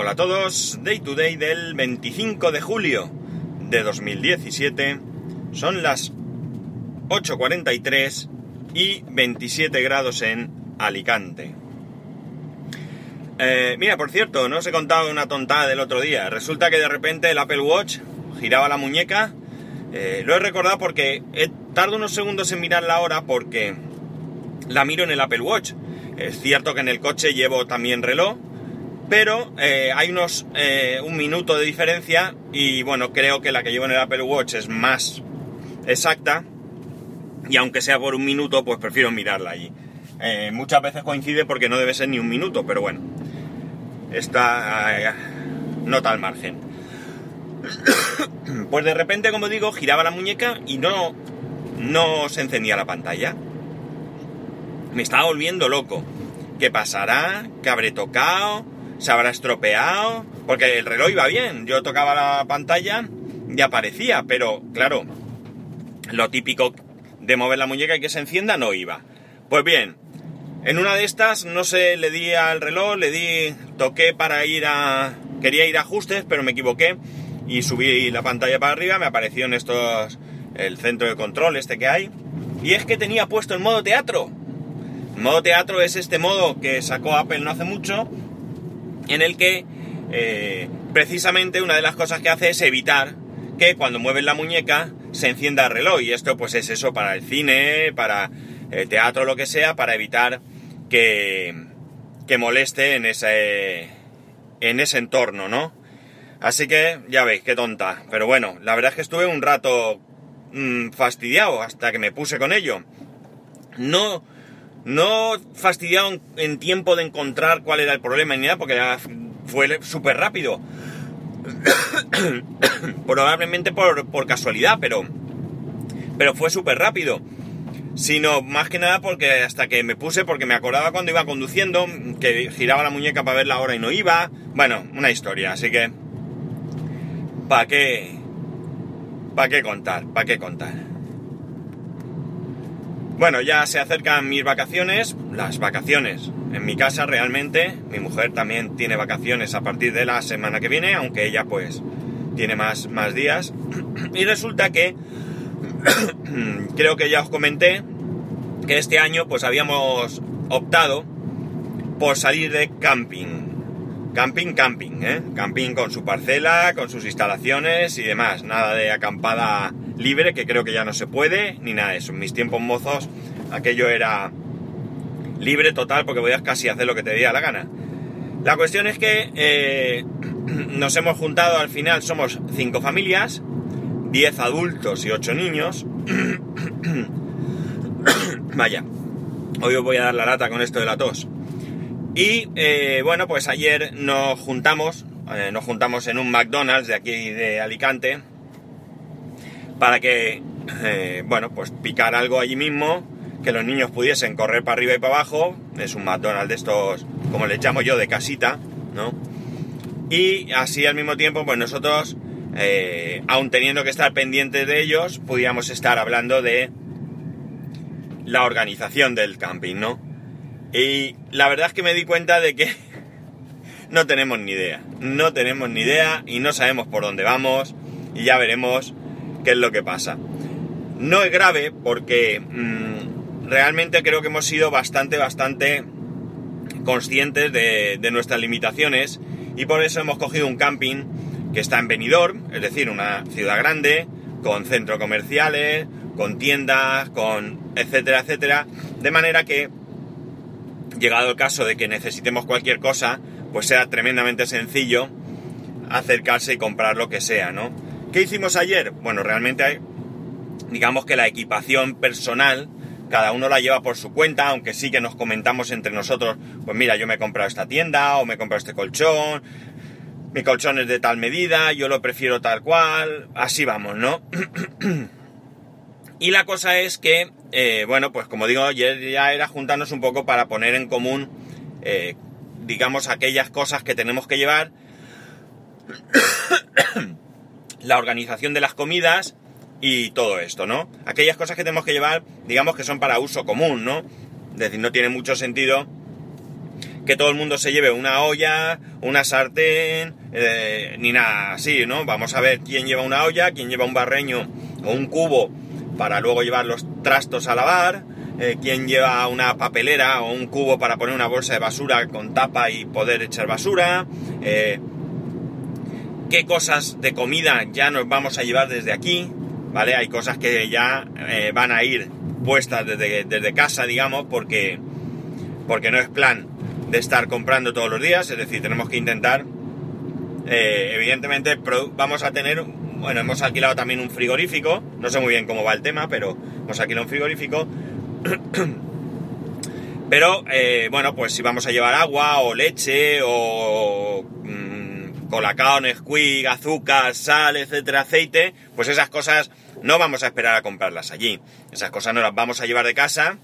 Hola a todos, Day to Day del 25 de julio de 2017. Son las 8.43 y 27 grados en Alicante. Eh, mira, por cierto, no os he contado una tontada del otro día. Resulta que de repente el Apple Watch giraba la muñeca. Eh, lo he recordado porque he tardo unos segundos en mirar la hora porque la miro en el Apple Watch. Es cierto que en el coche llevo también reloj, pero eh, hay unos eh, un minuto de diferencia y bueno, creo que la que llevo en el Apple Watch es más exacta y aunque sea por un minuto, pues prefiero mirarla allí. Eh, muchas veces coincide porque no debe ser ni un minuto, pero bueno, está nota al margen. pues de repente, como digo, giraba la muñeca y no, no se encendía la pantalla. Me estaba volviendo loco. ¿Qué pasará? ¿Qué habré tocado? ¿Se habrá estropeado? Porque el reloj iba bien. Yo tocaba la pantalla y aparecía, pero claro, lo típico de mover la muñeca y que se encienda no iba. Pues bien, en una de estas, no sé, le di al reloj, le di, toqué para ir a... Quería ir a ajustes, pero me equivoqué y subí la pantalla para arriba, me apareció en estos... el centro de control este que hay. Y es que tenía puesto en modo teatro. modo teatro es este modo que sacó Apple no hace mucho, en el que eh, precisamente una de las cosas que hace es evitar que cuando mueves la muñeca se encienda el reloj. Y esto pues es eso para el cine, para el teatro, lo que sea, para evitar que, que moleste en ese, en ese entorno, ¿no? Así que ya veis, qué tonta. Pero bueno, la verdad es que estuve un rato mmm, fastidiado hasta que me puse con ello. No, no fastidiado en, en, tiempo de encontrar cuál era el problema ni nada, porque ya fue súper rápido. Probablemente por, por, casualidad, pero, pero fue súper rápido. Sino más que nada porque hasta que me puse, porque me acordaba cuando iba conduciendo, que giraba la muñeca para ver la hora y no iba. Bueno, una historia, así que... ¿Para qué? ¿Para qué contar? ¿Para qué contar? Bueno, ya se acercan mis vacaciones, las vacaciones. En mi casa realmente, mi mujer también tiene vacaciones a partir de la semana que viene, aunque ella pues tiene más, más días. Y resulta que, creo que ya os comenté, que este año pues habíamos optado por salir de camping. Camping, camping, ¿eh? Camping con su parcela, con sus instalaciones y demás. Nada de acampada libre, que creo que ya no se puede, ni nada de eso. En mis tiempos mozos aquello era libre total porque podías casi hacer lo que te diera la gana. La cuestión es que eh, nos hemos juntado al final, somos cinco familias, 10 adultos y 8 niños. Vaya, hoy os voy a dar la lata con esto de la tos. Y eh, bueno, pues ayer nos juntamos, eh, nos juntamos en un McDonald's de aquí de Alicante para que, eh, bueno, pues picar algo allí mismo, que los niños pudiesen correr para arriba y para abajo. Es un McDonald's de estos, como le llamo yo, de casita, ¿no? Y así al mismo tiempo, pues nosotros, eh, aun teniendo que estar pendientes de ellos, pudiéramos estar hablando de la organización del camping, ¿no? Y la verdad es que me di cuenta de que no tenemos ni idea. No tenemos ni idea y no sabemos por dónde vamos y ya veremos qué es lo que pasa. No es grave porque mmm, realmente creo que hemos sido bastante, bastante conscientes de, de, nuestras limitaciones y por eso hemos cogido un camping que está en Benidorm, es decir, una ciudad grande, con centros comerciales, con tiendas, con etcétera, etcétera, de manera que llegado el caso de que necesitemos cualquier cosa, pues sea tremendamente sencillo acercarse y comprar lo que sea, ¿no? ¿Qué hicimos ayer? Bueno, realmente digamos que la equipación personal cada uno la lleva por su cuenta, aunque sí que nos comentamos entre nosotros, pues mira, yo me he comprado esta tienda o me he comprado este colchón, mi colchón es de tal medida, yo lo prefiero tal cual, así vamos, ¿no? y la cosa es que eh, bueno, pues como digo, ayer ya era juntarnos un poco para poner en común, eh, digamos, aquellas cosas que tenemos que llevar, la organización de las comidas y todo esto, ¿no? Aquellas cosas que tenemos que llevar, digamos que son para uso común, ¿no? Es decir, no tiene mucho sentido que todo el mundo se lleve una olla, una sartén, eh, ni nada así, ¿no? Vamos a ver quién lleva una olla, quién lleva un barreño o un cubo para luego llevar los trastos a lavar, eh, quién lleva una papelera o un cubo para poner una bolsa de basura con tapa y poder echar basura, eh, qué cosas de comida ya nos vamos a llevar desde aquí, ¿vale? Hay cosas que ya van a ir puestas desde, desde casa, digamos, porque, porque no es plan de estar comprando todos los días, es decir, tenemos que intentar, eh, evidentemente vamos a tener, bueno, hemos alquilado también un frigorífico, no sé muy bien cómo va el tema, pero hemos alquilado un frigorífico, pero eh, bueno, pues si vamos a llevar agua o leche o colacao, Nesquik, azúcar, sal, etcétera, aceite, pues esas cosas no vamos a esperar a comprarlas allí, esas cosas no las vamos a llevar de casa.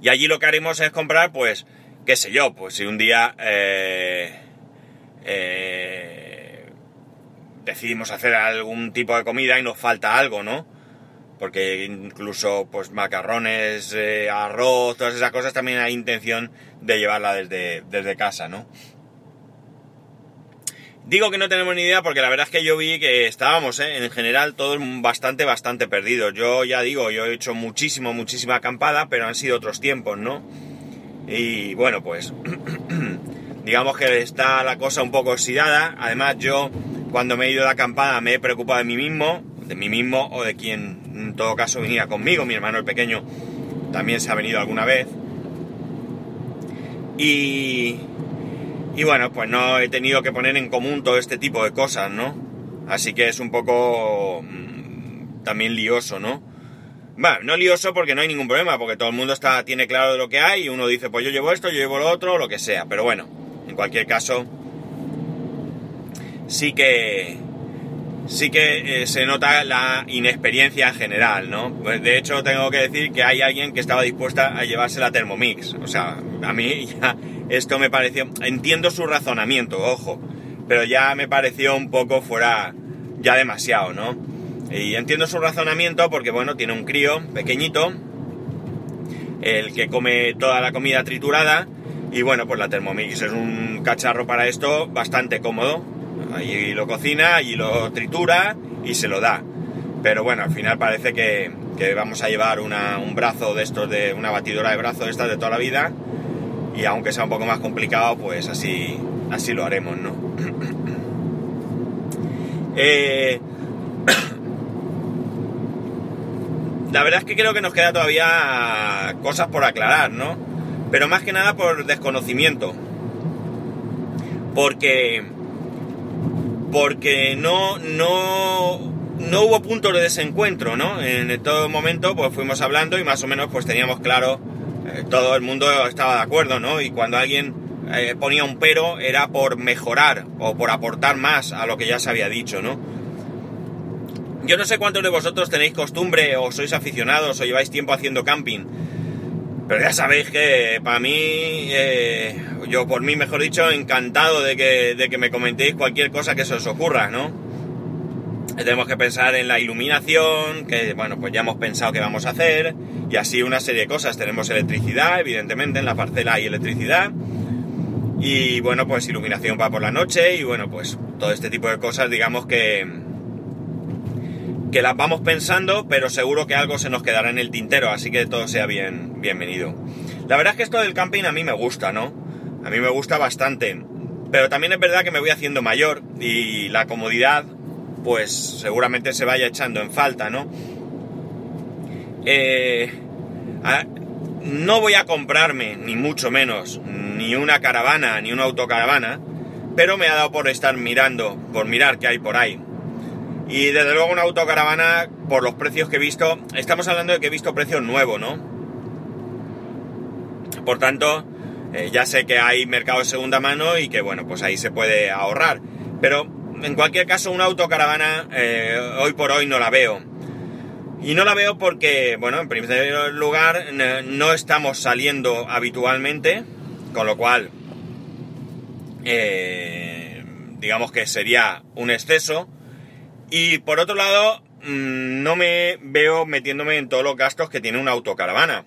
Y allí lo que haremos es comprar, pues, qué sé yo, pues si un día eh, eh, decidimos hacer algún tipo de comida y nos falta algo, ¿no? Porque incluso pues macarrones, eh, arroz, todas esas cosas también hay intención de llevarla desde, desde casa, ¿no? Digo que no tenemos ni idea porque la verdad es que yo vi que estábamos, en general, todos bastante, bastante perdidos. Yo ya digo, yo he hecho muchísimo, muchísima acampada, pero han sido otros tiempos, ¿no? Y bueno, pues digamos que está la cosa un poco oxidada. Además yo cuando me he ido de acampada me he preocupado de mí mismo, de mí mismo o de quien en todo caso venía conmigo. Mi hermano el pequeño también se ha venido alguna vez. Y, y bueno, pues no he tenido que poner en común todo este tipo de cosas, ¿no? Así que es un poco mm, también lioso, ¿no? Bueno, no lioso porque no hay ningún problema, porque todo el mundo está, tiene claro de lo que hay y uno dice, pues yo llevo esto, yo llevo lo otro, lo que sea. Pero bueno, en cualquier caso, sí que sí que eh, se nota la inexperiencia en general, ¿no? Pues de hecho, tengo que decir que hay alguien que estaba dispuesta a llevarse la Thermomix. O sea, a mí ya esto me pareció... Entiendo su razonamiento, ojo, pero ya me pareció un poco fuera... ya demasiado, ¿no? Y entiendo su razonamiento porque, bueno, tiene un crío pequeñito, el que come toda la comida triturada, y bueno, pues la Thermomix es un cacharro para esto bastante cómodo. Allí lo cocina, allí lo tritura y se lo da. Pero bueno, al final parece que, vamos a llevar un brazo de estos, de una batidora de brazo de estas de toda la vida. Y aunque sea un poco más complicado, pues así, así lo haremos, ¿no? eh, la verdad es que creo que nos queda todavía cosas por aclarar, ¿no? Pero más que nada por desconocimiento. Porque. Porque no. no. No hubo puntos de desencuentro, ¿no? En todo momento, pues fuimos hablando y más o menos, pues teníamos claro. Eh, todo el mundo estaba de acuerdo, ¿no? Y cuando alguien eh, ponía un pero, era por mejorar o por aportar más a lo que ya se había dicho, ¿no? Yo no sé cuántos de vosotros tenéis costumbre o sois aficionados o lleváis tiempo haciendo camping, pero ya sabéis que para mí, eh, yo por mí mejor dicho, encantado de que, de que me comentéis cualquier cosa que se os ocurra, ¿no? Tenemos que pensar en la iluminación, que bueno, pues ya hemos pensado qué vamos a hacer, y así una serie de cosas. Tenemos electricidad, evidentemente, en la parcela hay electricidad, y bueno, pues iluminación para por la noche, y bueno, pues todo este tipo de cosas, digamos que, que las vamos pensando, pero seguro que algo se nos quedará en el tintero, así que todo sea bien, bienvenido. La verdad es que esto del camping a mí me gusta, ¿no? A mí me gusta bastante, pero también es verdad que me voy haciendo mayor y la comodidad, pues seguramente se vaya echando en falta, ¿no? Eh, no voy a comprarme, ni mucho menos, ni una caravana, ni una autocaravana, pero me ha dado por estar mirando, por mirar qué hay por ahí. Y desde luego una autocaravana, por los precios que he visto, estamos hablando de que he visto precios nuevos, ¿no? Por tanto, eh, ya sé que hay mercado de segunda mano y que bueno, pues ahí se puede ahorrar. Pero en cualquier caso, una autocaravana eh, hoy por hoy no la veo. Y no la veo porque, bueno, en primer lugar, no estamos saliendo habitualmente, con lo cual, eh, digamos que sería un exceso. Y por otro lado, mm, no me veo metiéndome en todos los gastos que tiene una autocaravana.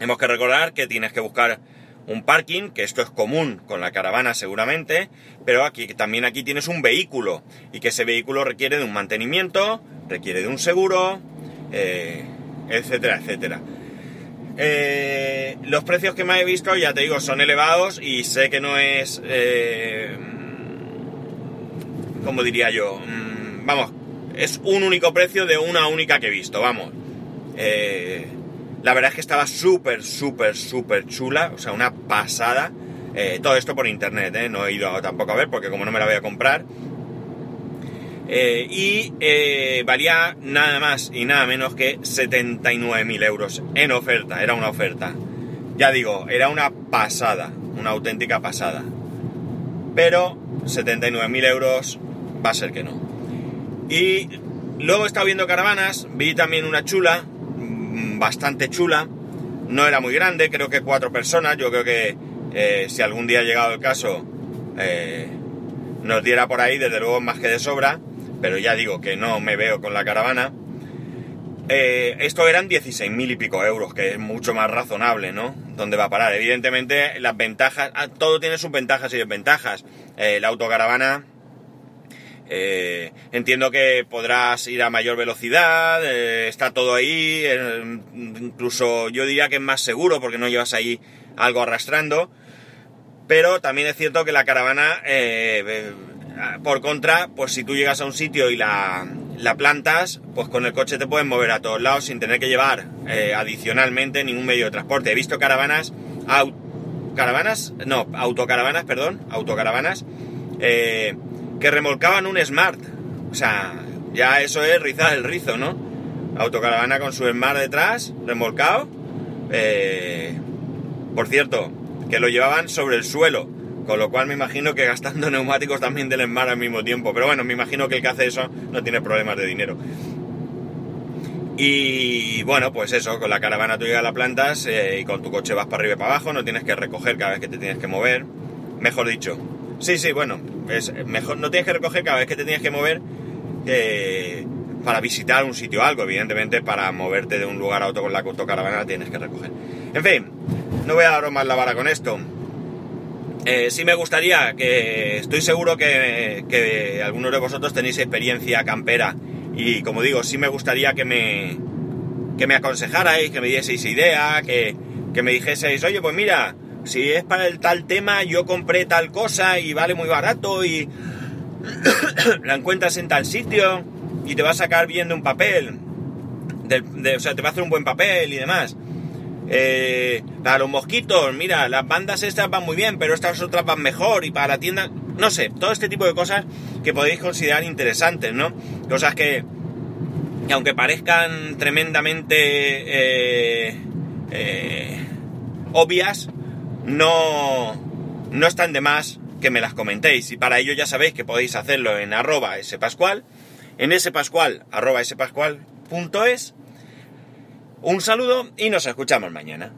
Hemos que recordar que tienes que buscar un parking, que esto es común con la caravana seguramente, pero aquí también aquí tienes un vehículo y que ese vehículo requiere de un mantenimiento, requiere de un seguro, eh, etcétera, etcétera. Eh, los precios que me he visto, ya te digo, son elevados y sé que no es, eh, como diría yo, mm, vamos, es un único precio de una única que he visto, vamos. Eh, la verdad es que estaba súper, súper, súper chula, o sea, una pasada. Eh, todo esto por internet, ¿eh? no he ido tampoco a ver porque como no me la voy a comprar. Y valía nada más y nada menos que 79.000 euros en oferta, era una oferta. Ya digo, era una pasada, una auténtica pasada. Pero 79.000 euros va a ser que no. Y luego he estado viendo caravanas, vi también una chula, bastante chula. No era muy grande, creo que cuatro personas. Yo creo que eh, si algún día ha llegado el caso, eh, nos diera por ahí, desde luego más que de sobra. Pero ya digo que no me veo con la caravana. Eh, esto eran 16.000 y pico euros, que es mucho más razonable, ¿no? ¿Dónde va a parar? Evidentemente, las ventajas, ah, todo tiene sus ventajas y desventajas. la autocaravana eh, entiendo que podrás ir a mayor velocidad, eh, está todo ahí, eh, incluso yo diría que es más seguro porque no llevas ahí algo arrastrando, pero también es cierto que la caravana, por contra, pues si tú llegas a un sitio y la, la, plantas, pues con el coche te puedes mover a todos lados sin tener que llevar adicionalmente ningún medio de transporte. He visto caravanas, caravanas, no, autocaravanas, perdón, autocaravanas, que remolcaban un Smart. O sea, ya eso es rizar el rizo, ¿no? Autocaravana con su Smart detrás, remolcado. Eh, por cierto, que lo llevaban sobre el suelo, con lo cual me imagino que gastando neumáticos también del Smart al mismo tiempo. Pero bueno, me imagino que el que hace eso no tiene problemas de dinero. Y bueno, pues eso, con la caravana tú llegas a la plantas eh, y con tu coche vas para arriba y para abajo, no tienes que recoger cada vez que te tienes que mover. Mejor dicho, Sí, sí, bueno, es mejor, no tienes que recoger cada vez que te tienes que mover eh, para visitar un sitio o algo, evidentemente para moverte de un lugar a otro con la autocaravana tienes que recoger. En fin, no voy a daros más la vara con esto. Eh, sí me gustaría que estoy seguro que, que, algunos de vosotros tenéis experiencia campera y como digo, sí me gustaría que me, que me aconsejarais, que me dieseis idea, que, que me dijeseis, oye, pues mira, si es para el tal tema, yo compré tal cosa y vale muy barato y la encuentras en tal sitio y te va a sacar bien de un papel. o sea, te va a hacer un buen papel y demás. Eh, para los mosquitos, mira, las bandas estas van muy bien, pero estas otras van mejor. Y para la tienda, no sé, todo este tipo de cosas que podéis considerar interesantes, ¿no? Cosas que, aunque parezcan tremendamente eh, eh, obvias, no, no están de más que me las comentéis. Y para ello ya sabéis que podéis hacerlo en arroba spascual, en spascual, arroba spascual.es. Un saludo y nos escuchamos mañana.